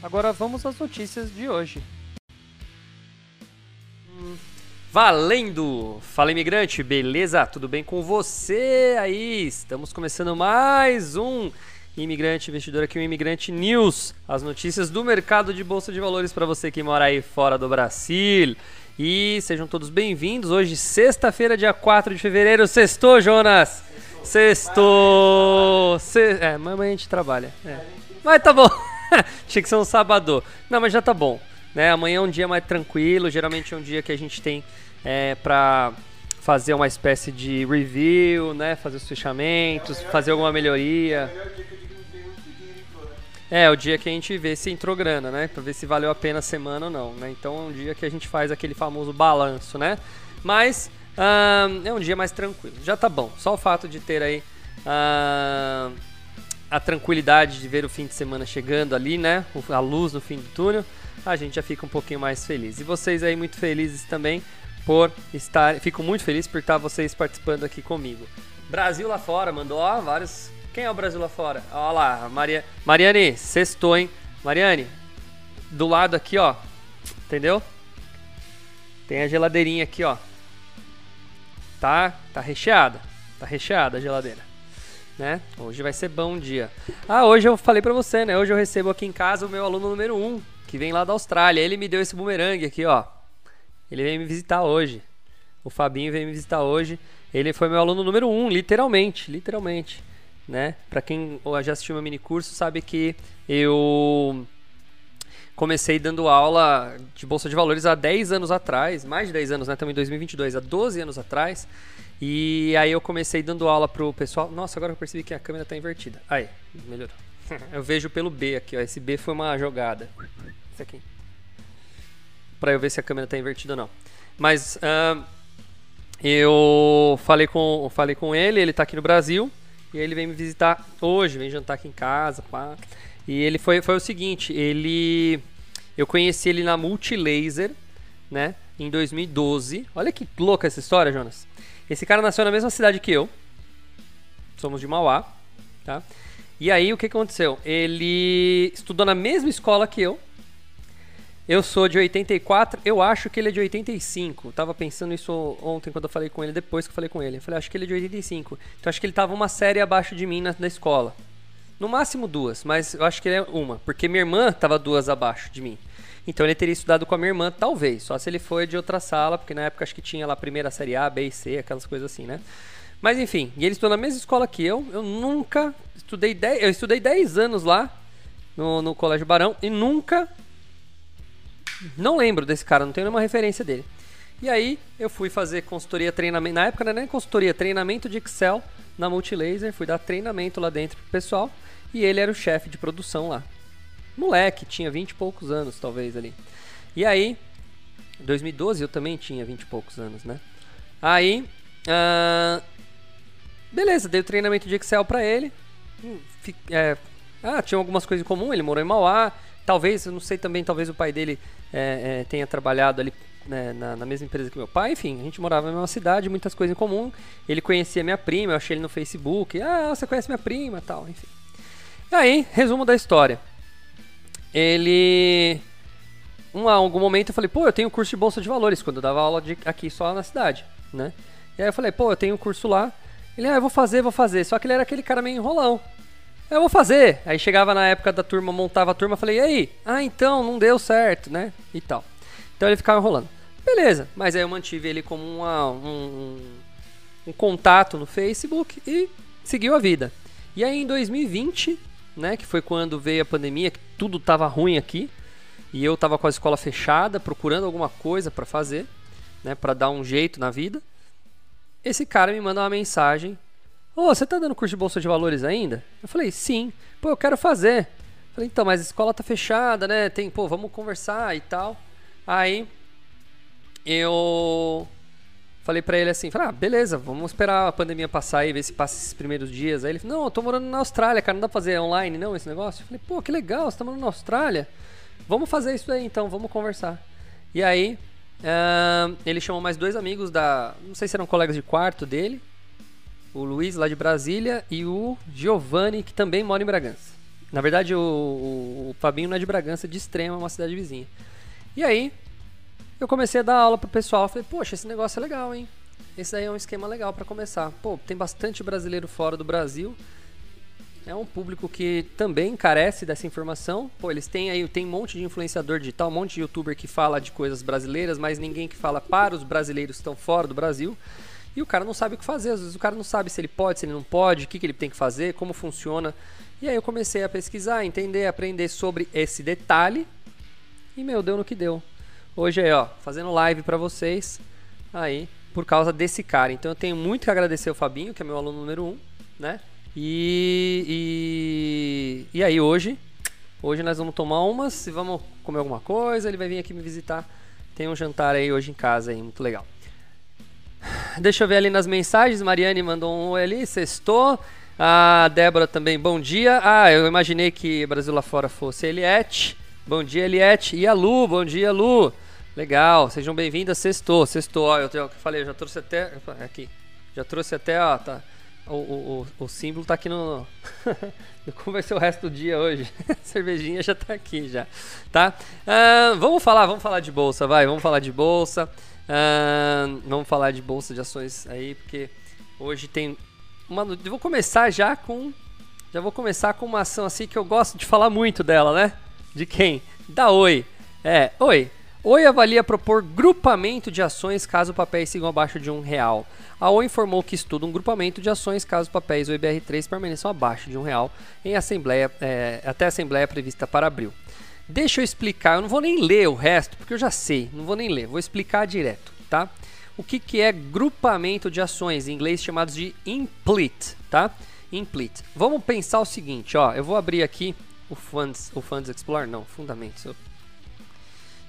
Agora vamos às notícias de hoje. Valendo! Fala imigrante, beleza? Tudo bem com você aí? Estamos começando mais um Imigrante Investidor aqui, o Imigrante News. As notícias do mercado de bolsa de valores para você que mora aí fora do Brasil. E sejam todos bem-vindos. Hoje, sexta-feira, dia 4 de fevereiro. Sextou, Jonas! Sextou! Se... É, amanhã a gente trabalha. É. Mas tá bom. Tinha que ser um sábado. Não, mas já tá bom. Né? Amanhã é um dia mais tranquilo. Geralmente é um dia que a gente tem é, pra fazer uma espécie de review, né? Fazer os fechamentos, fazer alguma melhoria. É, o dia que a gente vê se entrou grana, né? Pra ver se valeu a pena a semana ou não, né? Então é um dia que a gente faz aquele famoso balanço, né? Mas é um dia mais tranquilo. Já tá bom. Só o fato de ter aí a tranquilidade de ver o fim de semana chegando ali, né? A luz no fim do túnel, a gente já fica um pouquinho mais feliz. E vocês aí muito felizes também por estar, fico muito feliz por estar vocês participando aqui comigo. Brasil lá fora mandou ó, vários quem é o Brasil lá fora? Olha lá, Maria... Mariane, sextou, hein? Mariane, do lado aqui, ó. Entendeu? Tem a geladeirinha aqui, ó. Tá, tá recheada. Tá recheada a geladeira. Né? Hoje vai ser bom dia. Ah, hoje eu falei pra você, né? Hoje eu recebo aqui em casa o meu aluno número 1, um, que vem lá da Austrália. Ele me deu esse bumerangue aqui, ó. Ele veio me visitar hoje. O Fabinho veio me visitar hoje. Ele foi meu aluno número 1, um, literalmente. Literalmente né? Para quem já assistiu meu mini curso sabe que eu comecei dando aula de bolsa de valores há 10 anos atrás, mais de 10 anos, né? Estamos em 2022, há 12 anos atrás. E aí eu comecei dando aula pro pessoal. Nossa, agora eu percebi que a câmera está invertida. Aí, melhorou. eu vejo pelo B aqui, ó. Esse B foi uma jogada. Esse aqui. Para eu ver se a câmera está invertida ou não. Mas eu falei com, falei com ele, ele está aqui no Brasil. E aí ele vem me visitar hoje, vem jantar aqui em casa, pá. E ele foi, foi o seguinte, ele eu conheci ele na Multilaser, né, em 2012. Olha que louca essa história, Jonas. Esse cara nasceu na mesma cidade que eu. Somos de Mauá, tá? E aí o que aconteceu? Ele estudou na mesma escola que eu, eu sou de 84, eu acho que ele é de 85. Tava pensando isso ontem quando eu falei com ele, depois que eu falei com ele. Eu falei, acho que ele é de 85. Então acho que ele tava uma série abaixo de mim na, na escola. No máximo duas, mas eu acho que ele é uma, porque minha irmã tava duas abaixo de mim. Então ele teria estudado com a minha irmã, talvez, só se ele foi de outra sala, porque na época acho que tinha lá a primeira série A, B e C, aquelas coisas assim, né? Mas enfim, e ele estudou na mesma escola que eu. Eu nunca estudei 10, eu estudei 10 anos lá no, no Colégio Barão e nunca não lembro desse cara, não tenho nenhuma referência dele. E aí eu fui fazer consultoria, treinamento. Na época não era nem consultoria, treinamento de Excel na Multilaser. Fui dar treinamento lá dentro pro pessoal. E ele era o chefe de produção lá. Moleque, tinha 20 e poucos anos, talvez ali. E aí, em 2012 eu também tinha 20 e poucos anos, né? Aí, uh, beleza, dei o treinamento de Excel para ele. Hum, é, ah, tinha algumas coisas em comum, ele morou em Mauá. Talvez, eu não sei também, talvez o pai dele é, é, tenha trabalhado ali né, na, na, mesma empresa que meu pai, enfim, a gente morava na mesma cidade, muitas coisas em comum. Ele conhecia minha prima, eu achei ele no Facebook. Ah, você conhece minha prima tal, enfim. Aí, resumo da história. Ele. Um, algum momento eu falei, pô, eu tenho curso de Bolsa de Valores, quando eu dava aula de, aqui só na cidade, né? E aí eu falei, pô, eu tenho curso lá. Ele, ah, eu vou fazer, vou fazer. Só que ele era aquele cara meio enrolão. Eu vou fazer. Aí chegava na época da turma, montava a turma, falei, e aí? Ah, então, não deu certo, né? E tal. Então ele ficava enrolando. Beleza, mas aí eu mantive ele como uma, um, um contato no Facebook e seguiu a vida. E aí em 2020, né, que foi quando veio a pandemia, que tudo tava ruim aqui, e eu tava com a escola fechada, procurando alguma coisa para fazer, né, para dar um jeito na vida. Esse cara me manda uma mensagem Ô, oh, você tá dando curso de bolsa de valores ainda? Eu falei, sim. Pô, eu quero fazer. Eu Falei, então, mas a escola tá fechada, né? Tem, pô, vamos conversar e tal. Aí eu falei pra ele assim, falei, ah, beleza, vamos esperar a pandemia passar e ver se passa esses primeiros dias. Aí ele falou, não, eu tô morando na Austrália, cara, não dá pra fazer online não esse negócio? Eu falei, pô, que legal, você tá morando na Austrália? Vamos fazer isso aí então, vamos conversar. E aí, uh, ele chamou mais dois amigos da, não sei se eram colegas de quarto dele, o Luiz lá de Brasília e o Giovanni, que também mora em Bragança. Na verdade, o, o, o Fabinho não é de Bragança, é de Extrema, uma cidade vizinha. E aí, eu comecei a dar aula pro pessoal. Falei, poxa, esse negócio é legal, hein? Esse daí é um esquema legal para começar. Pô, tem bastante brasileiro fora do Brasil. É um público que também carece dessa informação. Pô, eles têm aí, tem um monte de influenciador digital, um monte de youtuber que fala de coisas brasileiras, mas ninguém que fala para os brasileiros que estão fora do Brasil. E o cara não sabe o que fazer. Às vezes o cara não sabe se ele pode, se ele não pode, o que, que ele tem que fazer, como funciona. E aí eu comecei a pesquisar, entender, aprender sobre esse detalhe. E meu, deu no que deu. Hoje aí, ó, fazendo live para vocês aí por causa desse cara. Então eu tenho muito que agradecer o Fabinho, que é meu aluno número um, né? E, e, e aí hoje, hoje nós vamos tomar umas e vamos comer alguma coisa. Ele vai vir aqui me visitar. Tem um jantar aí hoje em casa aí, muito legal. Deixa eu ver ali nas mensagens. Mariane mandou um ali, sextou. A Débora também, bom dia. Ah, eu imaginei que Brasil lá fora fosse Eliette. Bom dia, Eliette. E a Lu, bom dia, Lu. Legal, sejam bem-vindos. Sextou, sextou. Ó, eu, eu falei, eu já trouxe até. Aqui. Já trouxe até, ó, tá. O, o, o, o símbolo tá aqui no. Como vai ser o resto do dia hoje? Cervejinha já tá aqui já, tá? Vamos falar, vamos falar de bolsa, vai, vamos falar de bolsa. Vamos falar de bolsa de ações aí, porque hoje tem uma. Eu vou começar já com. Já vou começar com uma ação assim que eu gosto de falar muito dela, né? De quem? Da Oi. É, Oi. Oi avalia propor grupamento de ações caso papéis sigam abaixo de um real. A Oi informou que estuda um grupamento de ações caso papéis ou IBR3 permaneçam abaixo de um real em assembleia, é, até a assembleia prevista para abril. Deixa eu explicar, eu não vou nem ler o resto, porque eu já sei, não vou nem ler, vou explicar direto, tá? O que, que é grupamento de ações, em inglês chamados de implit, tá? Implit. Vamos pensar o seguinte, ó, eu vou abrir aqui o Funds, o Funds Explorer, não, Fundamentos,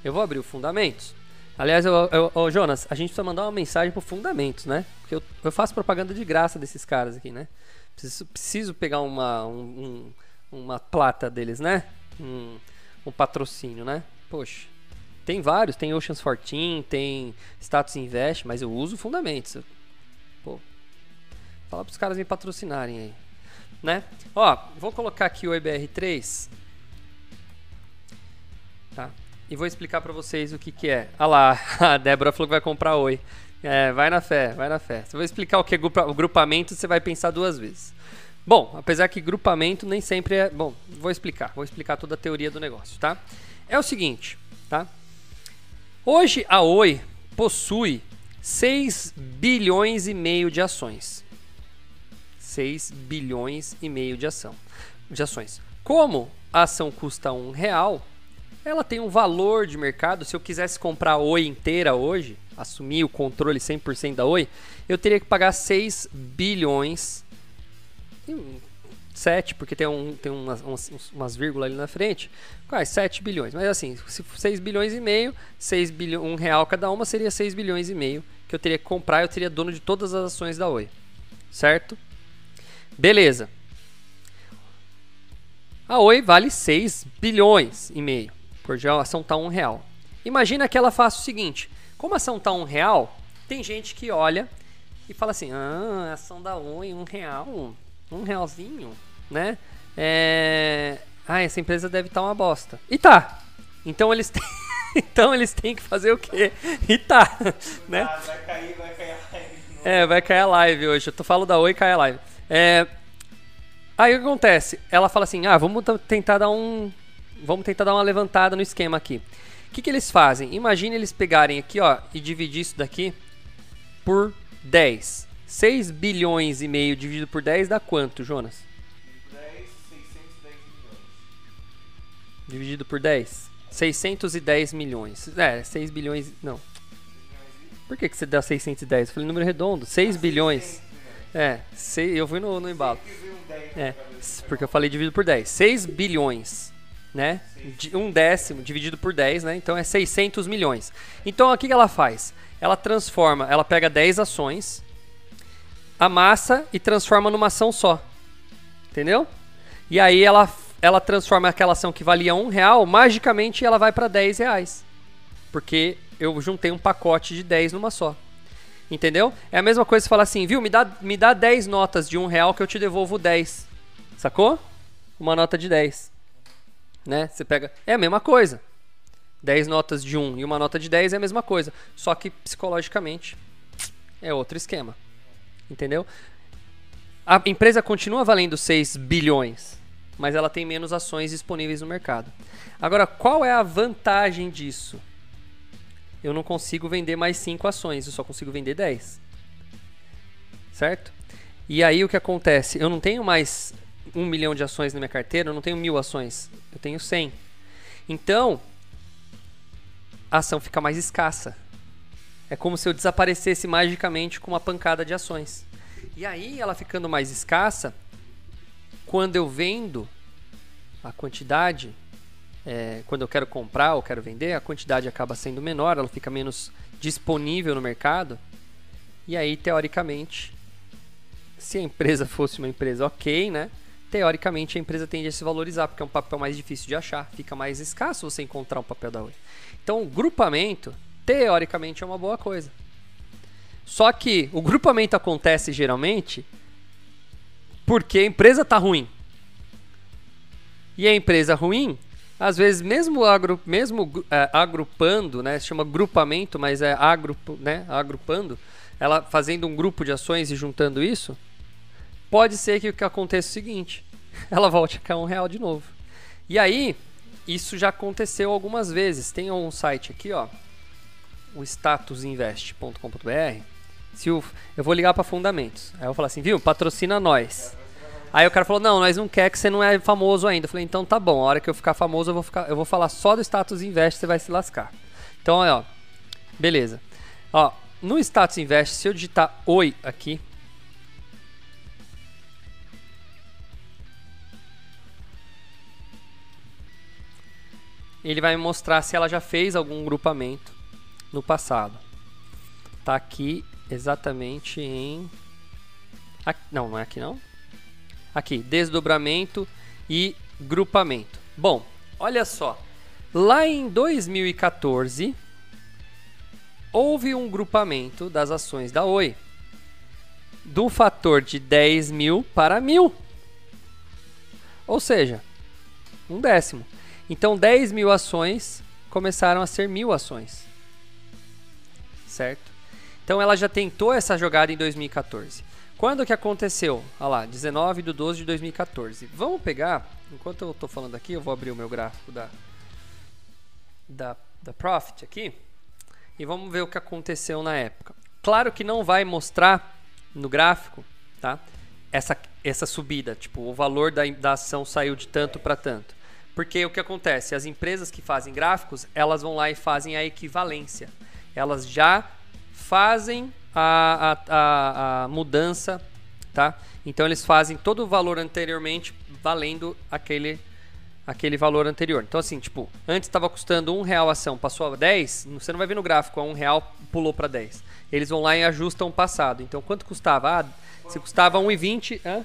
eu vou abrir o Fundamentos. Aliás, eu, eu, eu, Jonas, a gente precisa mandar uma mensagem pro Fundamentos, né? Porque eu, eu faço propaganda de graça desses caras aqui, né? Preciso, preciso pegar uma, um, um, uma plata deles, né? Um, um patrocínio, né? Poxa, tem vários, tem Oceans 14, tem Status Invest, mas eu uso Fundamentos. Pô, fala pros caras me patrocinarem aí, né? Ó, vou colocar aqui o EBR3. Tá? E vou explicar para vocês o que, que é. Ah lá, a Débora falou que vai comprar Oi. É, vai na fé, vai na fé. Se eu vou explicar o que é o grupamento, você vai pensar duas vezes. Bom, apesar que grupamento nem sempre é. Bom, vou explicar. Vou explicar toda a teoria do negócio, tá? É o seguinte, tá? Hoje a Oi possui 6 bilhões e meio de ações. 6 bilhões e meio de ação de ações. Como a ação custa um real, ela tem um valor de mercado. Se eu quisesse comprar a Oi inteira hoje, assumir o controle 100% da Oi, eu teria que pagar 6 bilhões. 7, porque tem, um, tem umas, umas, umas vírgulas ali na frente. Quase 7 bilhões. Mas assim, se 6 bilhões e meio, 6 bilhões, um real cada uma seria 6 bilhões e meio que eu teria que comprar. Eu teria dono de todas as ações da Oi. Certo? Beleza. A Oi vale 6 bilhões e meio por dia a ação está um real. Imagina que ela faça o seguinte: como a ação está um real, tem gente que olha e fala assim: ah, a ação da Oi, um real, um realzinho, né? É... Ah, essa empresa deve estar tá uma bosta. E tá. Então eles têm, então eles têm que fazer o quê? E tá, né? Ah, vai cair, vai cair a live. É, vai cair a live hoje. Eu tô falando da Oi, cai a live. É... Aí o que acontece? Ela fala assim: ah, vamos tentar dar um, vamos tentar dar uma levantada no esquema aqui. O que, que eles fazem? Imagine eles pegarem aqui ó, e dividir isso daqui por 10. 6 bilhões e meio dividido por 10 dá quanto, Jonas? 10, 610 milhões. Dividido por 10? 610 milhões. É, 6 bilhões. Não. Por que, que você dá 610? Eu falei número redondo. 6 bilhões. É, sei, eu fui no, no embalo. É, porque eu falei dividido por 10. 6 bilhões né? Um décimo dividido por 10, né? Então é 600 milhões. Então o que ela faz? Ela transforma, ela pega 10 ações, amassa e transforma numa ação só. Entendeu? E aí ela, ela transforma aquela ação que valia um real, magicamente ela vai para 10 reais. Porque eu juntei um pacote de 10 numa só. Entendeu? É a mesma coisa se falar assim, viu? Me dá, me dá 10 notas de um real que eu te devolvo 10. Sacou? Uma nota de 10. Né? Você pega. É a mesma coisa. 10 notas de 1 e uma nota de 10 é a mesma coisa. Só que psicologicamente é outro esquema. Entendeu? A empresa continua valendo 6 bilhões, mas ela tem menos ações disponíveis no mercado. Agora, qual é a vantagem disso? Eu não consigo vender mais 5 ações, eu só consigo vender 10. Certo? E aí o que acontece? Eu não tenho mais 1 milhão de ações na minha carteira, eu não tenho mil ações, eu tenho 100. Então, a ação fica mais escassa. É como se eu desaparecesse magicamente com uma pancada de ações. E aí, ela ficando mais escassa, quando eu vendo a quantidade, é, quando eu quero comprar ou quero vender, a quantidade acaba sendo menor, ela fica menos disponível no mercado. E aí, teoricamente, se a empresa fosse uma empresa ok, né? Teoricamente a empresa tende a se valorizar, porque é um papel mais difícil de achar, fica mais escasso você encontrar um papel da Oi. Então, o grupamento, teoricamente, é uma boa coisa. Só que o grupamento acontece geralmente porque a empresa está ruim. E a empresa ruim, às vezes, mesmo, agru, mesmo é, agrupando, né, se chama grupamento, mas é agrup, né, agrupando, ela fazendo um grupo de ações e juntando isso, pode ser que que aconteça é o seguinte: ela volte a cair um real de novo. E aí, isso já aconteceu algumas vezes. Tem um site aqui, ó, o statusinvest.com.br. Se eu vou ligar para fundamentos. Aí eu vou falar assim, viu? Patrocina nós. Aí o cara falou: "Não, nós não quer que você não é famoso ainda". Eu falei: "Então tá bom, a hora que eu ficar famoso, eu vou ficar, eu vou falar só do status invest, você vai se lascar". Então, ó, beleza. Ó, no status invest, se eu digitar oi aqui, ele vai mostrar se ela já fez algum grupamento no passado. Tá aqui exatamente em aqui, não, não é aqui não. Aqui, desdobramento e grupamento. Bom, olha só. Lá em 2014 houve um grupamento das ações da Oi do fator de 10 mil para mil. Ou seja, um décimo. Então 10 mil ações começaram a ser mil ações. Certo? Então ela já tentou essa jogada em 2014. Quando que aconteceu? Olha lá, 19 de 12 de 2014. Vamos pegar, enquanto eu estou falando aqui, eu vou abrir o meu gráfico da, da, da Profit aqui. E vamos ver o que aconteceu na época. Claro que não vai mostrar no gráfico, tá? Essa, essa subida, tipo, o valor da, da ação saiu de tanto para tanto. Porque o que acontece? As empresas que fazem gráficos, elas vão lá e fazem a equivalência. Elas já fazem a, a, a, a mudança, tá? Então eles fazem todo o valor anteriormente valendo aquele aquele valor anterior. Então assim, tipo, antes estava custando um real a ação, passou a 10, você não vai ver no gráfico, a um real pulou para 10. Eles vão lá e ajustam o passado. Então quanto custava? Ah, se custava 1,20, hã?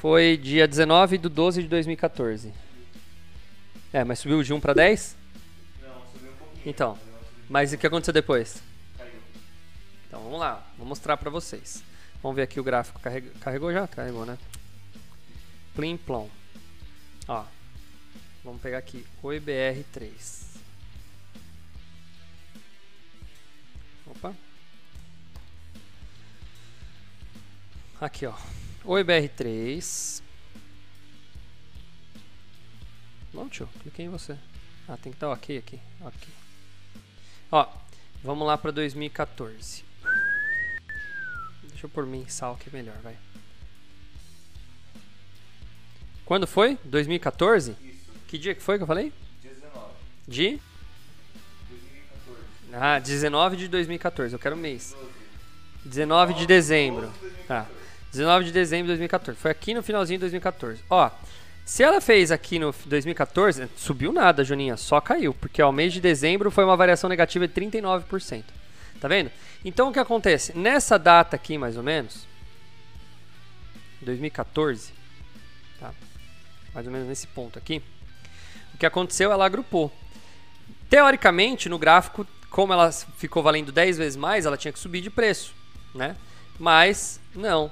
Foi dia 19 de 12 de 2014. É, mas subiu de 1 para 10? Não, subiu um pouquinho. Então, mas o que aconteceu depois? Caiu. Então vamos lá, vou mostrar para vocês. Vamos ver aqui o gráfico. Carregou, carregou já? Carregou, né? Plim plom. Ó, vamos pegar aqui o IBR3. Opa. Aqui, ó. Oi, BR3. Não, tio, cliquei em você. Ah, tem que estar ok aqui. Ok. Ó, vamos lá para 2014. Deixa eu pôr mensal que é melhor, vai. Quando foi? 2014? Isso. Que dia que foi que eu falei? 19. De? 2014. Ah, 19 de 2014. Eu quero mês. 19 de dezembro. Tá. 19 de dezembro de 2014. Foi aqui no finalzinho de 2014. Ó, Se ela fez aqui no 2014, subiu nada, Juninha, só caiu, porque o mês de dezembro foi uma variação negativa de 39%. Tá vendo? Então o que acontece? Nessa data aqui, mais ou menos, 2014, tá? Mais ou menos nesse ponto aqui, o que aconteceu, ela agrupou. Teoricamente, no gráfico, como ela ficou valendo 10 vezes mais, ela tinha que subir de preço, né? Mas não,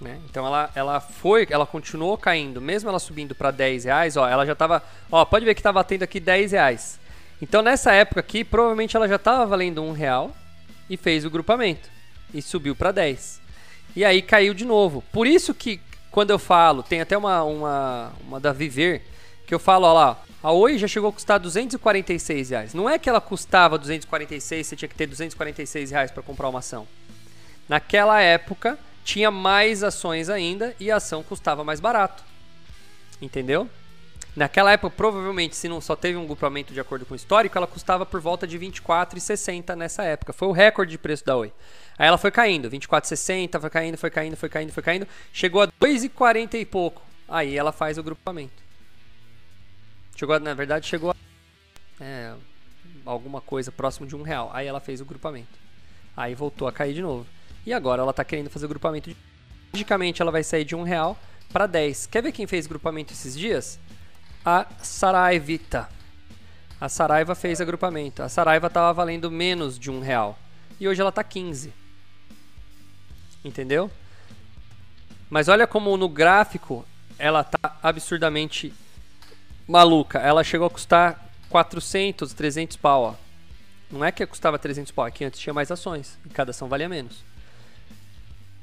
né? Então ela, ela foi, ela continuou caindo, mesmo ela subindo para 10 reais, ó, ela já estava, ó, pode ver que estava tendo aqui 10 reais. Então nessa época aqui, provavelmente ela já estava valendo um real e fez o grupamento e subiu para 10. E aí caiu de novo. Por isso que quando eu falo, tem até uma, uma, uma da Viver, que eu falo, ó lá, a Oi já chegou a custar 246 reais. Não é que ela custava 246, você tinha que ter 246 reais para comprar uma ação. Naquela época, tinha mais ações ainda e a ação custava mais barato. Entendeu? Naquela época, provavelmente, se não só teve um grupamento de acordo com o histórico, ela custava por volta de 24,60 nessa época. Foi o recorde de preço da Oi. Aí ela foi caindo, 24,60, foi caindo, foi caindo, foi caindo, foi caindo, chegou a 2,40 e pouco. Aí ela faz o grupamento. Chegou, na verdade, chegou a é, alguma coisa próximo de um real. Aí ela fez o grupamento. Aí voltou a cair de novo. E agora ela está querendo fazer o grupamento. Logicamente ela vai sair de um real para 10. Quer ver quem fez grupamento esses dias? A Saraivita. A Saraiva fez agrupamento. A Saraiva estava valendo menos de um real. E hoje ela está 15. Entendeu? Mas olha como no gráfico ela tá absurdamente maluca. Ela chegou a custar 400, 300 pau. Ó. Não é que custava 300 pau, é que antes tinha mais ações. E cada ação valia menos.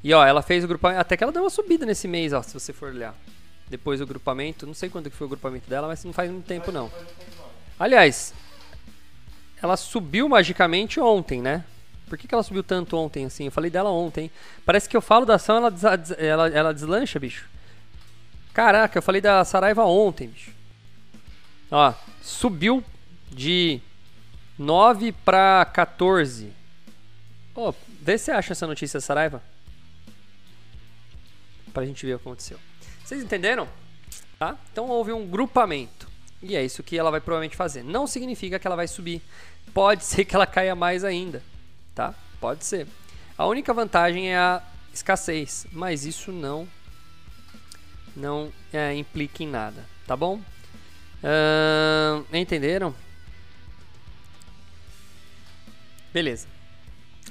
E ó, ela fez o grupamento. Até que ela deu uma subida nesse mês, ó, se você for olhar. Depois do grupamento. Não sei quando que foi o grupamento dela, mas não faz muito tempo não. Aliás, ela subiu magicamente ontem, né? Por que, que ela subiu tanto ontem assim? Eu falei dela ontem. Parece que eu falo da ação, ela, ela, ela deslancha, bicho. Caraca, eu falei da Saraiva ontem, bicho. Ó, subiu de 9 para 14. Ó, vê se você acha essa notícia Saraiva pra gente ver o que aconteceu. Vocês entenderam? Tá? Então houve um grupamento. E é isso que ela vai provavelmente fazer. Não significa que ela vai subir. Pode ser que ela caia mais ainda, tá? Pode ser. A única vantagem é a escassez, mas isso não não é, implica em nada, tá bom? Uh, entenderam? Beleza.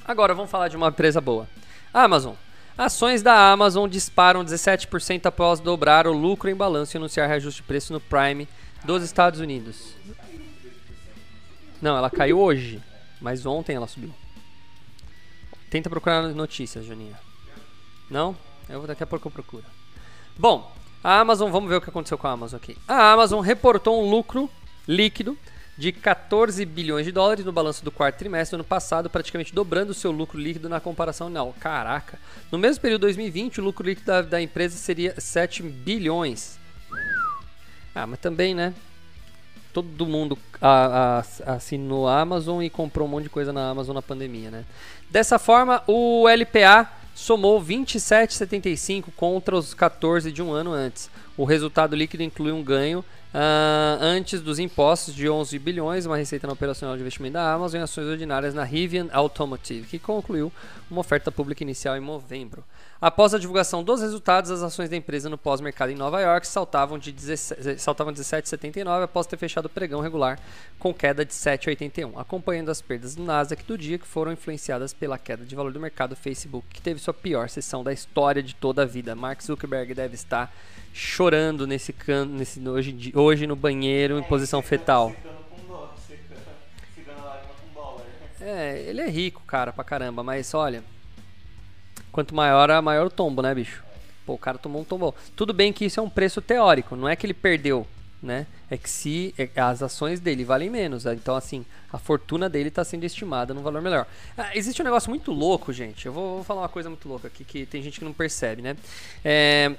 Agora vamos falar de uma empresa boa. Amazon. Ações da Amazon disparam 17% após dobrar o lucro em balanço e anunciar reajuste de preço no Prime dos Estados Unidos. Não, ela caiu hoje, mas ontem ela subiu. Tenta procurar notícias, Juninha. Não? Eu daqui a pouco eu procuro. Bom, a Amazon, vamos ver o que aconteceu com a Amazon aqui. A Amazon reportou um lucro líquido de 14 bilhões de dólares no balanço do quarto trimestre do ano passado, praticamente dobrando seu lucro líquido na comparação anual. Caraca! No mesmo período de 2020, o lucro líquido da, da empresa seria 7 bilhões. Ah, mas também, né? Todo mundo assinou a Amazon e comprou um monte de coisa na Amazon na pandemia, né? Dessa forma, o LPA somou 27,75 contra os 14 de um ano antes. O resultado líquido inclui um ganho Uh, antes dos impostos de 11 bilhões, uma receita na operacional de investimento da Amazon em ações ordinárias na Rivian Automotive, que concluiu uma oferta pública inicial em novembro. Após a divulgação dos resultados, as ações da empresa no pós-mercado em Nova York saltavam de 17,79 após ter fechado o pregão regular com queda de 7,81, acompanhando as perdas do Nasdaq do dia que foram influenciadas pela queda de valor do mercado Facebook, que teve sua pior sessão da história de toda a vida. Mark Zuckerberg deve estar chorando nesse nesse, hoje, hoje no banheiro em posição fetal. É, ele é rico, cara, pra caramba, mas olha. Quanto maior, maior o tombo, né, bicho? Pô, o cara tomou um tombo. Tudo bem que isso é um preço teórico, não é que ele perdeu, né? É que se é, as ações dele valem menos, né? então assim, a fortuna dele está sendo estimada num valor melhor. Ah, existe um negócio muito louco, gente. Eu vou, vou, falar uma coisa muito louca aqui que tem gente que não percebe, né? É,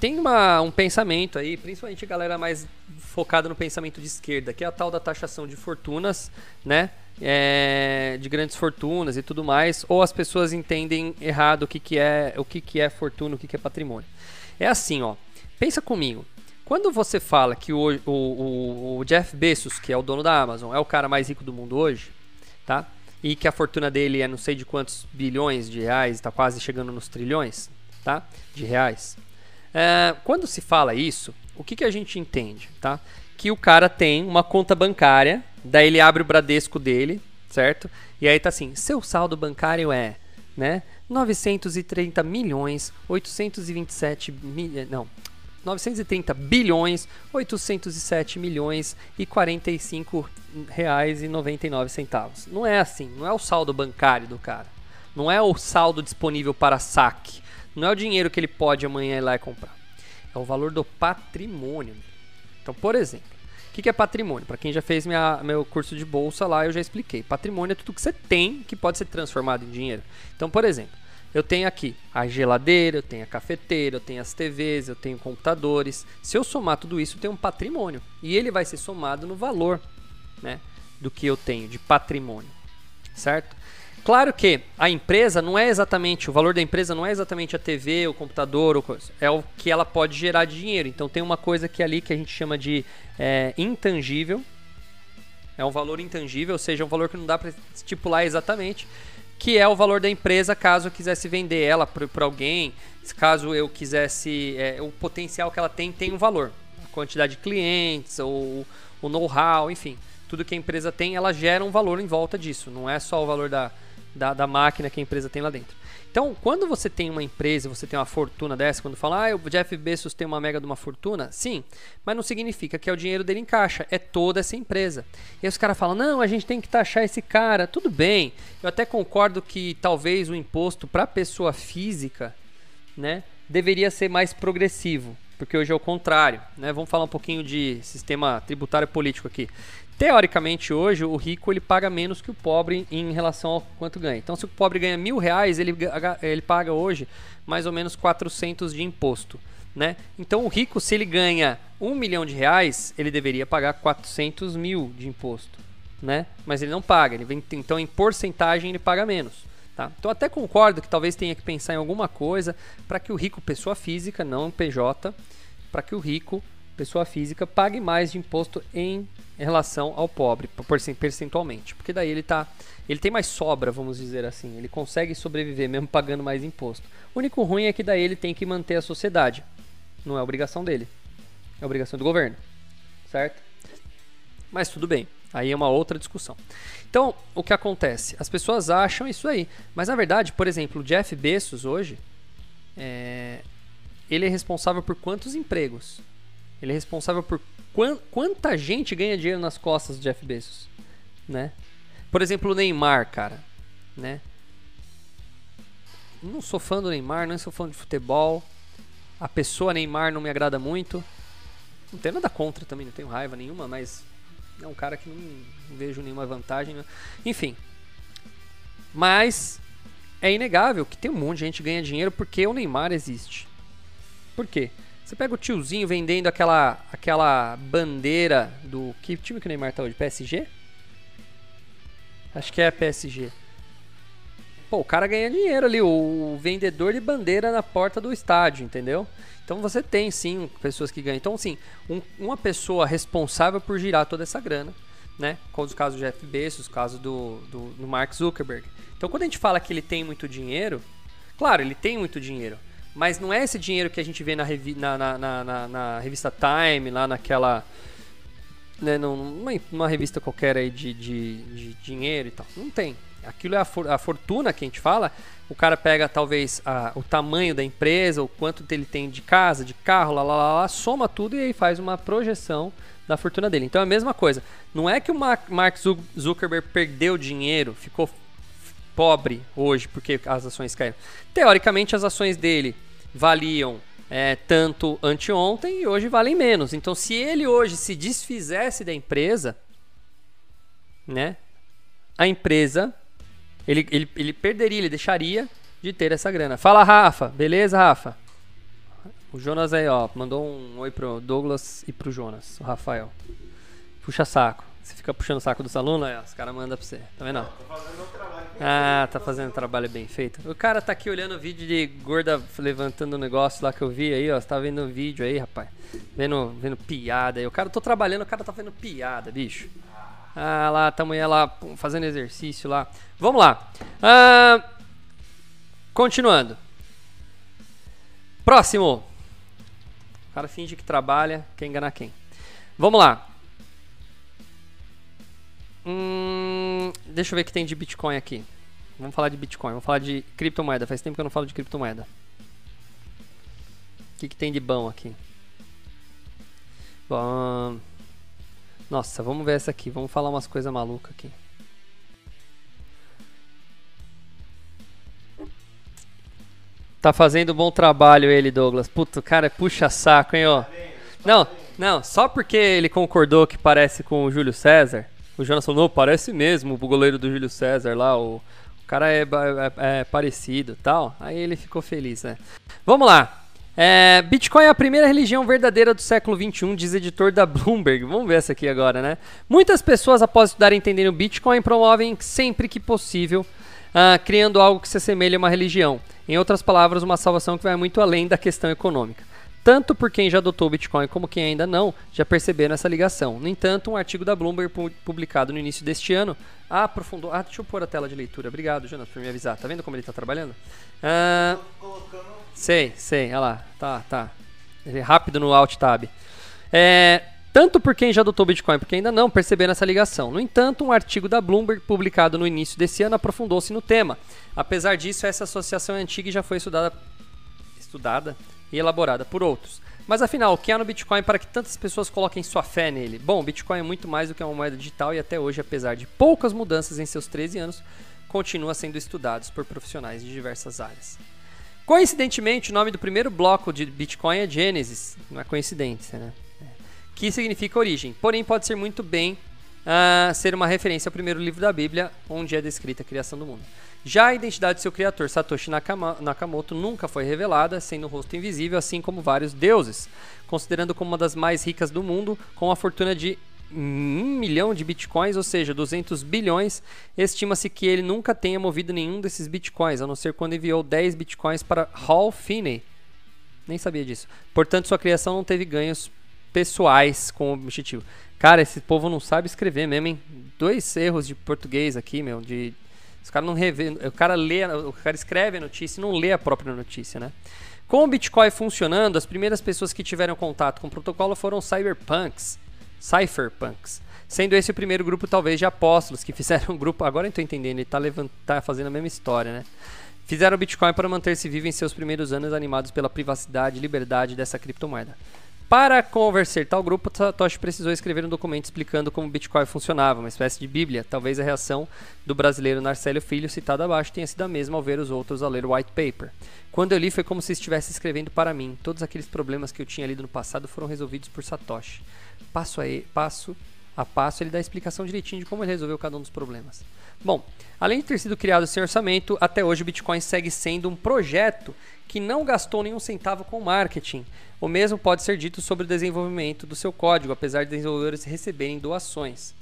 tem uma, um pensamento aí, principalmente a galera mais focada no pensamento de esquerda, que é a tal da taxação de fortunas, né? É, de grandes fortunas e tudo mais, ou as pessoas entendem errado o que, que é o que, que é fortuna, o que, que é patrimônio. É assim, ó. Pensa comigo. quando você fala que o, o, o, Jeff Bezos, que é o dono da Amazon, é o cara mais rico do mundo hoje, tá? E que a fortuna dele é não sei de quantos bilhões de reais, está quase chegando nos trilhões, tá? De reais. É, quando se fala isso, o que, que a gente entende, tá? Que o cara tem uma conta bancária, daí ele abre o Bradesco dele, certo? E aí tá assim, seu saldo bancário é, né? 930 milhões 827 mil, não, 930 bilhões 807 milhões e 45 reais e 99 centavos. Não é assim, não é o saldo bancário do cara. Não é o saldo disponível para saque. Não é o dinheiro que ele pode amanhã ir lá e comprar. É o valor do patrimônio. Então, por exemplo, o que, é patrimônio? Para quem já fez minha, meu curso de bolsa lá, eu já expliquei. Patrimônio é tudo que você tem que pode ser transformado em dinheiro. Então, por exemplo, eu tenho aqui a geladeira, eu tenho a cafeteira, eu tenho as TVs, eu tenho computadores. Se eu somar tudo isso, eu tenho um patrimônio. E ele vai ser somado no valor né, do que eu tenho de patrimônio. Certo? Claro que a empresa não é exatamente, o valor da empresa não é exatamente a TV, o computador, ou coisa, é o que ela pode gerar de dinheiro. Então tem uma coisa que é ali que a gente chama de é, intangível, é um valor intangível, ou seja, um valor que não dá para estipular exatamente, que é o valor da empresa caso eu quisesse vender ela para alguém, caso eu quisesse, é, o potencial que ela tem tem um valor, a quantidade de clientes, ou o know-how, enfim, tudo que a empresa tem, ela gera um valor em volta disso, não é só o valor da, da, da máquina que a empresa tem lá dentro. Então, quando você tem uma empresa, você tem uma fortuna dessa, quando fala, ah, o Jeff Bezos tem uma mega de uma fortuna, sim, mas não significa que é o dinheiro dele em caixa, é toda essa empresa. E aí os caras falam, não, a gente tem que taxar esse cara, tudo bem, eu até concordo que talvez o imposto para pessoa física, né, deveria ser mais progressivo, porque hoje é o contrário, né? Vamos falar um pouquinho de sistema tributário político aqui teoricamente hoje o rico ele paga menos que o pobre em relação ao quanto ganha. Então se o pobre ganha mil reais ele, ele paga hoje mais ou menos 400 de imposto, né? Então o rico se ele ganha um milhão de reais ele deveria pagar 400 mil de imposto, né? Mas ele não paga, ele vem, então em porcentagem ele paga menos. Tá? Então até concordo que talvez tenha que pensar em alguma coisa para que o rico pessoa física, não PJ, para que o rico pessoa física pague mais de imposto em relação ao pobre, percentualmente. Porque daí ele tá. Ele tem mais sobra, vamos dizer assim. Ele consegue sobreviver mesmo pagando mais imposto. O único ruim é que daí ele tem que manter a sociedade. Não é obrigação dele. É obrigação do governo. Certo? Mas tudo bem. Aí é uma outra discussão. Então, o que acontece? As pessoas acham isso aí. Mas na verdade, por exemplo, o Jeff Bezos hoje. É... Ele é responsável por quantos empregos? Ele é responsável por quanta gente ganha dinheiro nas costas do Jeff Bezos, né? Por exemplo, o Neymar, cara, né? Não sou fã do Neymar, não sou fã de futebol. A pessoa Neymar não me agrada muito. Não tenho nada contra também, não tenho raiva nenhuma, mas é um cara que não vejo nenhuma vantagem. Enfim. Mas é inegável que tem um monte de gente que ganha dinheiro porque o Neymar existe. Por quê? Você pega o tiozinho vendendo aquela, aquela bandeira do. Que time que o Neymar tá hoje? PSG? Acho que é PSG. Pô, o cara ganha dinheiro ali, o vendedor de bandeira na porta do estádio, entendeu? Então você tem sim pessoas que ganham. Então, sim, um, uma pessoa responsável por girar toda essa grana, né? Como os casos do Jeff Bezos, os casos do, do, do Mark Zuckerberg. Então, quando a gente fala que ele tem muito dinheiro, claro, ele tem muito dinheiro. Mas não é esse dinheiro que a gente vê na, revi na, na, na, na revista Time, lá naquela. Né, numa, numa revista qualquer aí de, de, de, dinheiro e tal. Não tem. Aquilo é a, for, a fortuna que a gente fala. O cara pega talvez a, o tamanho da empresa, o quanto ele tem de casa, de carro, lá, lá, lá, lá, soma tudo e aí faz uma projeção da fortuna dele. Então é a mesma coisa. Não é que o Mark Zuckerberg perdeu dinheiro, ficou pobre hoje porque as ações caíram. Teoricamente, as ações dele valiam é, tanto anteontem e hoje valem menos. Então, se ele hoje se desfizesse da empresa, né, a empresa ele, ele, ele perderia, ele deixaria de ter essa grana. Fala, Rafa. Beleza, Rafa? O Jonas aí, ó, mandou um oi pro Douglas e pro Jonas, o Rafael. Puxa saco. Você fica puxando o saco dos alunos, aí, ó, os caras mandam pra você. Tá vendo? Ah, tá fazendo um trabalho bem feito. O cara tá aqui olhando o vídeo de gorda levantando o um negócio lá que eu vi aí, ó. Você tá vendo o vídeo aí, rapaz. Vendo, vendo piada aí. O cara, tô trabalhando, o cara tá vendo piada, bicho. Ah, lá, tá mulher lá fazendo exercício lá. Vamos lá. Ah, continuando. Próximo. O cara finge que trabalha, quer enganar quem? Vamos lá. Hum, deixa eu ver o que tem de Bitcoin aqui. Vamos falar de Bitcoin, vamos falar de criptomoeda. Faz tempo que eu não falo de criptomoeda. O que, que tem de bom aqui? Bom. Nossa, vamos ver essa aqui. Vamos falar umas coisas malucas aqui. Tá fazendo bom trabalho ele, Douglas. Puta, cara, puxa saco, hein, ó. Não, não, só porque ele concordou que parece com o Júlio César. O Jonas falou, parece mesmo o goleiro do Júlio César lá, o, cara é, é, é parecido tal. Aí ele ficou feliz, né? Vamos lá. É, Bitcoin é a primeira religião verdadeira do século XXI, diz editor da Bloomberg. Vamos ver essa aqui agora, né? Muitas pessoas, após estudar entendendo o Bitcoin, promovem sempre que possível, uh, criando algo que se assemelhe a uma religião. Em outras palavras, uma salvação que vai muito além da questão econômica. Tanto por quem já adotou o Bitcoin como quem ainda não, já perceberam essa ligação. No entanto, um artigo da Bloomberg publicado no início deste ano aprofundou. Ah, deixa eu pôr a tela de leitura. Obrigado, Jonas, por me avisar. Tá vendo como ele está trabalhando? Ah, sei, sei, olha lá. Tá, tá. É rápido no Alt Tab. É, tanto por quem já adotou Bitcoin, porque ainda não perceberam essa ligação. No entanto, um artigo da Bloomberg, publicado no início desse ano, aprofundou-se no tema. Apesar disso, essa associação é antiga e já foi estudada, estudada e elaborada por outros. Mas afinal, o que há no Bitcoin para que tantas pessoas coloquem sua fé nele? Bom, o Bitcoin é muito mais do que uma moeda digital e até hoje, apesar de poucas mudanças em seus 13 anos, continua sendo estudado por profissionais de diversas áreas. Coincidentemente, o nome do primeiro bloco de Bitcoin é Genesis, não é coincidência, né? que significa origem. Porém, pode ser muito bem uh, ser uma referência ao primeiro livro da Bíblia, onde é descrita a criação do mundo. Já a identidade de seu criador, Satoshi Nakamoto, nunca foi revelada, sendo o rosto invisível, assim como vários deuses, considerando como uma das mais ricas do mundo, com a fortuna de um milhão de bitcoins, ou seja, 200 bilhões, estima-se que ele nunca tenha movido nenhum desses bitcoins, a não ser quando enviou 10 bitcoins para Hal Finney. Nem sabia disso. Portanto, sua criação não teve ganhos pessoais com o objetivo. Cara, esse povo não sabe escrever mesmo, hein? Dois erros de português aqui, meu, de os caras não revê, o cara lê, o cara escreve a notícia e não lê a própria notícia, né? Com o Bitcoin funcionando, as primeiras pessoas que tiveram contato com o protocolo foram cyberpunks, cypherpunks, sendo esse o primeiro grupo talvez de apóstolos que fizeram um grupo, agora eu tô entendendo, ele tá, levant, tá fazendo a mesma história, né? Fizeram o Bitcoin para manter-se vivo em seus primeiros anos animados pela privacidade e liberdade dessa criptomoeda. Para conversar tal grupo, Satoshi precisou escrever um documento explicando como o Bitcoin funcionava, uma espécie de bíblia. Talvez a reação do brasileiro Narcélio Filho, citado abaixo, tenha sido a mesma ao ver os outros a ler o white paper. Quando eu li, foi como se estivesse escrevendo para mim. Todos aqueles problemas que eu tinha lido no passado foram resolvidos por Satoshi. Passo a, passo, a passo, ele dá a explicação direitinho de como ele resolveu cada um dos problemas. Bom, além de ter sido criado sem orçamento, até hoje o Bitcoin segue sendo um projeto que não gastou nenhum centavo com marketing. O mesmo pode ser dito sobre o desenvolvimento do seu código, apesar de desenvolvedores receberem doações.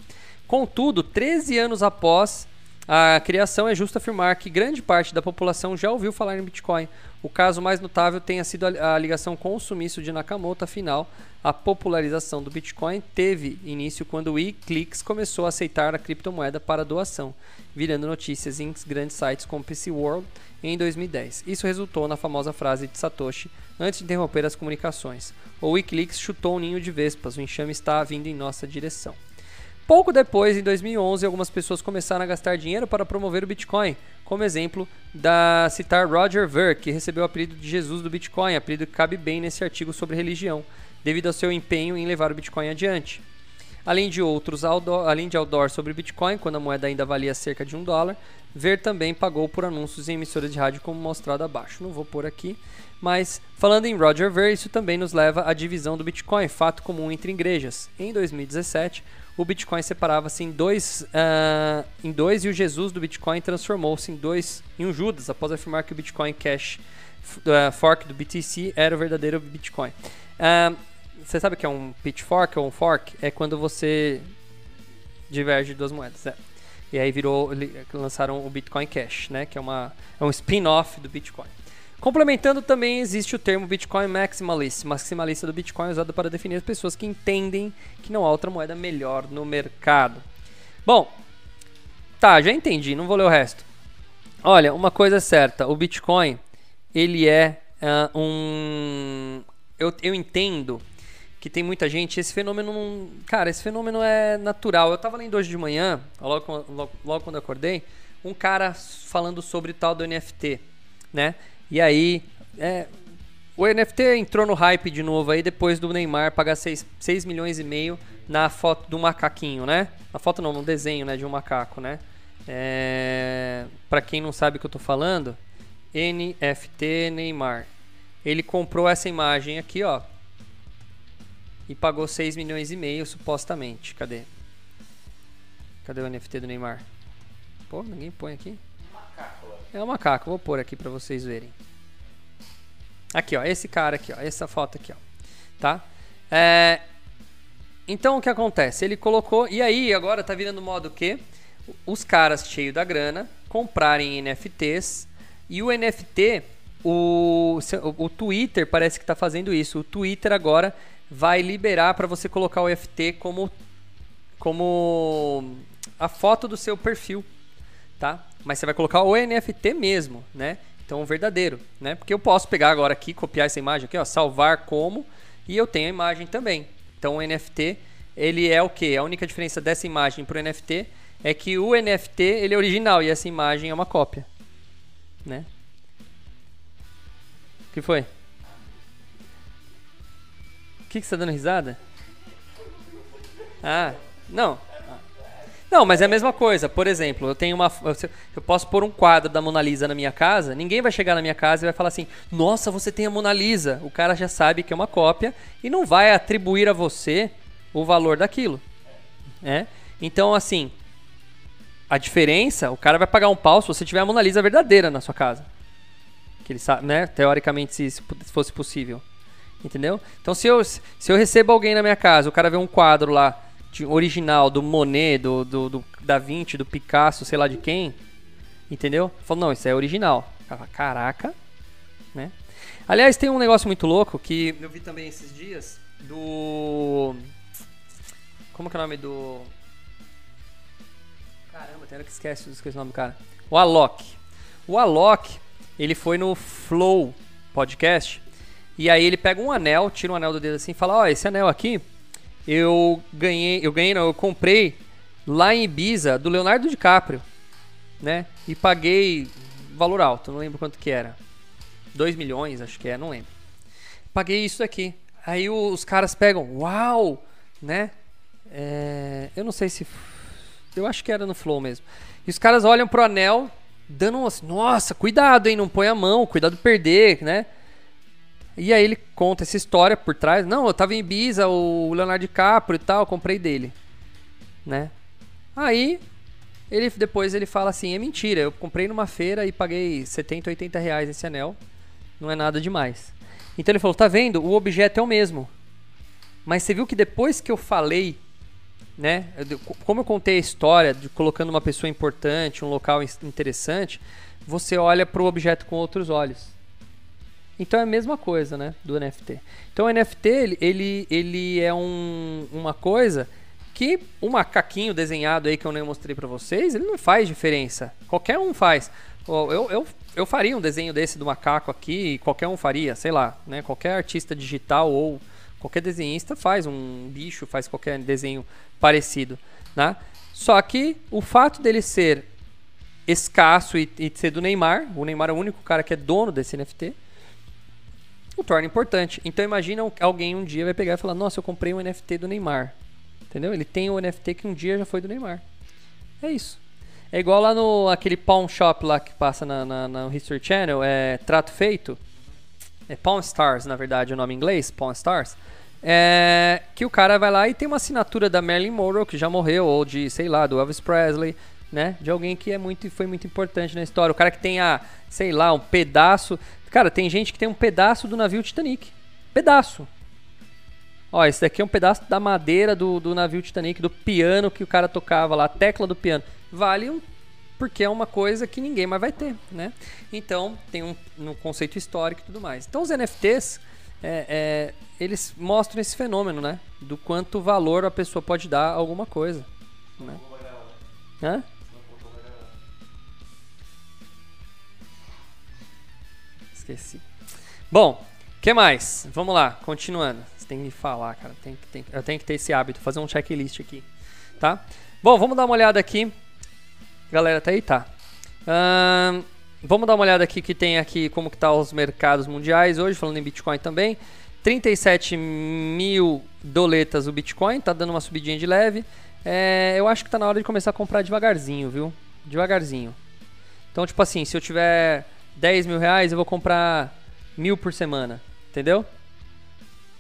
Contudo, 13 anos após a criação, é justo afirmar que grande parte da população já ouviu falar em Bitcoin. O caso mais notável tenha sido a ligação com o sumiço de Nakamoto, afinal, a popularização do Bitcoin teve início quando o Wikileaks começou a aceitar a criptomoeda para doação, virando notícias em grandes sites como PC World em 2010. Isso resultou na famosa frase de Satoshi antes de interromper as comunicações. O Wikileaks chutou um ninho de vespas, o enxame está vindo em nossa direção. Pouco depois, em 2011, algumas pessoas começaram a gastar dinheiro para promover o Bitcoin, como exemplo da citar Roger Ver, que recebeu o apelido de Jesus do Bitcoin, apelido que cabe bem nesse artigo sobre religião, devido ao seu empenho em levar o Bitcoin adiante. Além de outros outdoor, além de outdoor sobre Bitcoin, quando a moeda ainda valia cerca de um dólar, Ver também pagou por anúncios em emissoras de rádio como mostrado abaixo. Não vou pôr aqui, mas falando em Roger Ver, isso também nos leva à divisão do Bitcoin, fato comum entre igrejas. Em 2017, o Bitcoin separava-se em dois, uh, em dois e o Jesus do Bitcoin transformou-se em dois em um Judas após afirmar que o Bitcoin Cash uh, fork do BTC era o verdadeiro Bitcoin. Uh, você sabe o que é um pitchfork ou um fork? É quando você Diverge duas moedas, é. E aí virou, lançaram o Bitcoin Cash, né? Que é, uma, é um spin-off do Bitcoin. Complementando também existe o termo Bitcoin Maximalist, maximalista do Bitcoin usado para definir as pessoas que entendem que não há outra moeda melhor no mercado. Bom, tá, já entendi, não vou ler o resto. Olha, uma coisa é certa, o Bitcoin, ele é uh, um... Eu, eu entendo que tem muita gente, esse fenômeno não... Cara, esse fenômeno é natural. Eu tava lendo hoje de manhã, logo, logo, logo quando eu acordei, um cara falando sobre o tal do NFT, né? E aí, é, o NFT entrou no hype de novo aí depois do Neymar pagar 6, 6 milhões e meio na foto do macaquinho, né? Na foto não, no desenho, né, de um macaco, né? É, para quem não sabe o que eu tô falando, NFT Neymar. Ele comprou essa imagem aqui, ó. E pagou 6 milhões e meio supostamente. Cadê? Cadê o NFT do Neymar? Pô, ninguém põe aqui. É um macaco, vou pôr aqui para vocês verem. Aqui, ó, esse cara aqui, ó, essa foto aqui, ó, tá? É, então o que acontece? Ele colocou e aí agora tá virando modo que os caras cheios da grana comprarem NFTs e o NFT, o, o Twitter parece que está fazendo isso. O Twitter agora vai liberar para você colocar o NFT como como a foto do seu perfil, tá? Mas você vai colocar o NFT mesmo, né? Então, o verdadeiro, né? Porque eu posso pegar agora aqui, copiar essa imagem aqui, ó, salvar como, e eu tenho a imagem também. Então, o NFT, ele é o que? A única diferença dessa imagem para o NFT é que o NFT, ele é original e essa imagem é uma cópia, né? O que foi? O que, que você está dando risada? Ah, não. Não, mas é a mesma coisa. Por exemplo, eu tenho uma. Eu posso pôr um quadro da Mona Lisa na minha casa. Ninguém vai chegar na minha casa e vai falar assim: Nossa, você tem a Mona Lisa. O cara já sabe que é uma cópia e não vai atribuir a você o valor daquilo. É? Então, assim. A diferença, o cara vai pagar um pau se você tiver a Mona Lisa verdadeira na sua casa. Que ele sabe, né? Teoricamente, se isso fosse possível. Entendeu? Então, se eu, se eu recebo alguém na minha casa, o cara vê um quadro lá original do Monet, do, do, do, Da Vinci, do Picasso, sei lá de quem, entendeu? Falou, não, isso é original. Caraca, né? Aliás, tem um negócio muito louco que eu vi também esses dias do. Como que é o nome do. Caramba, tem hora que esquece, esquece o nome do cara. O Alok. O Alok, ele foi no Flow podcast e aí ele pega um anel, tira um anel do dedo assim e fala: Ó, oh, esse anel aqui eu ganhei, eu ganhei, não, eu comprei lá em Ibiza do Leonardo DiCaprio, né? E paguei valor alto, não lembro quanto que era. 2 milhões, acho que é, não lembro. Paguei isso aqui. Aí os caras pegam, uau, né? É, eu não sei se. Eu acho que era no Flow mesmo. E os caras olham pro anel, dando assim, nossa, cuidado, hein? Não põe a mão, cuidado de perder, né? E aí ele conta essa história por trás. Não, eu tava em Ibiza, o Leonardo DiCaprio e tal, comprei dele. Né? Aí, ele depois ele fala assim, é mentira, eu comprei numa feira e paguei 70, 80 reais esse anel. Não é nada demais. Então ele falou, tá vendo? O objeto é o mesmo. Mas você viu que depois que eu falei, né? Como eu contei a história de colocando uma pessoa importante, um local interessante, você olha para o objeto com outros olhos. Então é a mesma coisa, né, do NFT. Então o NFT ele, ele, ele é um, uma coisa que o macaquinho desenhado aí que eu nem mostrei para vocês, ele não faz diferença. Qualquer um faz. Eu, eu, eu faria um desenho desse do macaco aqui, qualquer um faria, sei lá, né? Qualquer artista digital ou qualquer desenhista faz um bicho, faz qualquer desenho parecido, né? Só que o fato dele ser escasso e, e ser do Neymar, o Neymar é o único cara que é dono desse NFT, o torna importante. Então imagina alguém um dia vai pegar e falar: Nossa, eu comprei um NFT do Neymar. Entendeu? Ele tem um NFT que um dia já foi do Neymar. É isso. É igual lá no aquele pawn shop lá que passa na, na, na History Channel, é Trato Feito. É Pawn Stars, na verdade, o nome em inglês, Pawn Stars. É, que o cara vai lá e tem uma assinatura da Marilyn Monroe, que já morreu, ou de, sei lá, do Elvis Presley, né? De alguém que é muito, foi muito importante na história. O cara que tem a, sei lá, um pedaço. Cara, tem gente que tem um pedaço do navio Titanic. Pedaço. Ó, esse daqui é um pedaço da madeira do, do navio Titanic, do piano que o cara tocava lá, a tecla do piano. Vale um porque é uma coisa que ninguém mais vai ter, né? Então tem um, um conceito histórico e tudo mais. Então os NFTs é, é, eles mostram esse fenômeno, né? Do quanto valor a pessoa pode dar a alguma coisa. Né? Hã? Esqueci. Bom, que mais? Vamos lá, continuando. Você tem que falar, cara. Tem, tem, eu tenho que ter esse hábito, fazer um checklist aqui, tá? Bom, vamos dar uma olhada aqui Galera, tá aí? Tá. Vamos dar uma olhada aqui que tem aqui como que tá os mercados mundiais hoje, falando em Bitcoin também. 37 mil doletas o Bitcoin, tá dando uma subidinha de leve. É, eu acho que tá na hora de começar a comprar devagarzinho, viu? Devagarzinho. Então, tipo assim, se eu tiver 10 mil reais, eu vou comprar mil por semana, entendeu?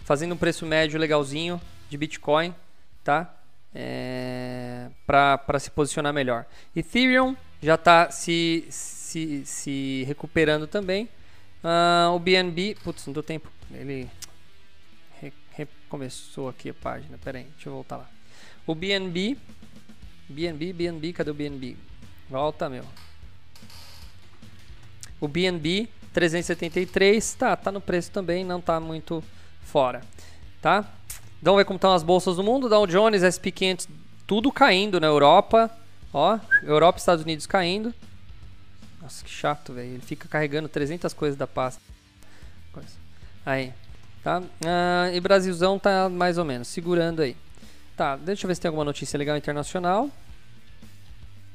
Fazendo um preço médio legalzinho de Bitcoin, tá? é, para se posicionar melhor. Ethereum já está se, se, se recuperando também. Uh, o BNB, putz, não deu tempo. Ele recomeçou aqui a página. Pera aí, deixa eu voltar lá. O BNB, BNB, BNB, cadê o BNB? Volta, meu. O BNB 373, tá, tá no preço também, não tá muito fora, tá? Vamos ver como estão as bolsas do mundo. Dow Jones, SP 500, tudo caindo na Europa. Ó, Europa e Estados Unidos caindo. Nossa, que chato, velho. Ele fica carregando 300 coisas da pasta. Aí, tá? Ah, e Brasilzão tá mais ou menos, segurando aí. Tá, deixa eu ver se tem alguma notícia legal internacional.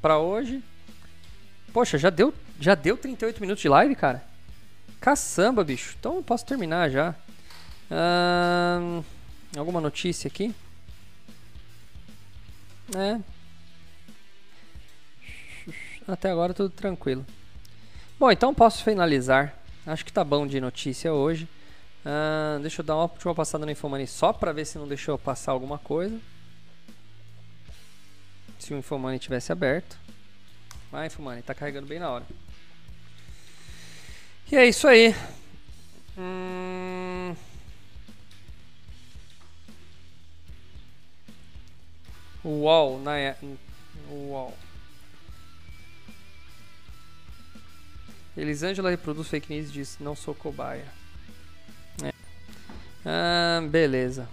Pra hoje. Poxa, já deu, já deu 38 minutos de live, cara? Caçamba, bicho. Então eu posso terminar já. Alguma notícia aqui? É. Até agora tudo tranquilo. Bom, então posso finalizar. Acho que tá bom de notícia hoje. Deixa eu dar uma última passada no Infomani só para ver se não deixou passar alguma coisa. Se o Infomani tivesse aberto. Vai, Infomani, tá carregando bem na hora. E é isso aí. Hum... UOL, na UOL. Elisângela reproduz fake news e diz: Não sou cobaia. É. Ah, beleza.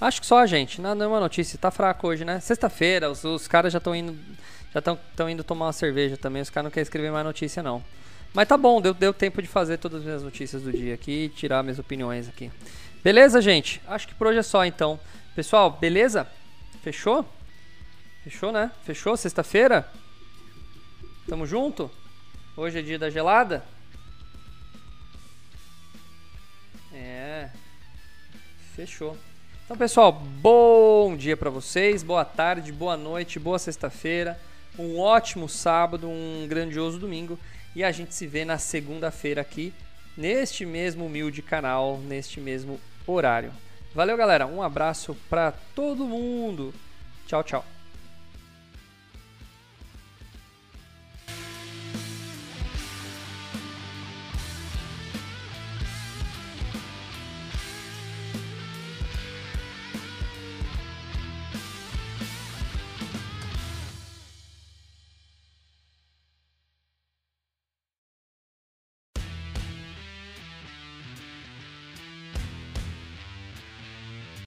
Acho que só, gente. Não, não é uma notícia. Tá fraco hoje, né? Sexta-feira, os, os caras já estão indo. Já estão indo tomar uma cerveja também. Os caras não querem escrever mais notícia, não. Mas tá bom, deu, deu tempo de fazer todas as minhas notícias do dia aqui e tirar minhas opiniões aqui. Beleza, gente? Acho que por hoje é só então. Pessoal, beleza? Fechou? Fechou, né? Fechou? Sexta-feira? Tamo junto? Hoje é dia da gelada? É. Fechou. Então, pessoal, bom dia para vocês, boa tarde, boa noite, boa sexta-feira, um ótimo sábado, um grandioso domingo e a gente se vê na segunda-feira aqui neste mesmo humilde canal, neste mesmo horário. Valeu, galera. Um abraço para todo mundo. Tchau, tchau.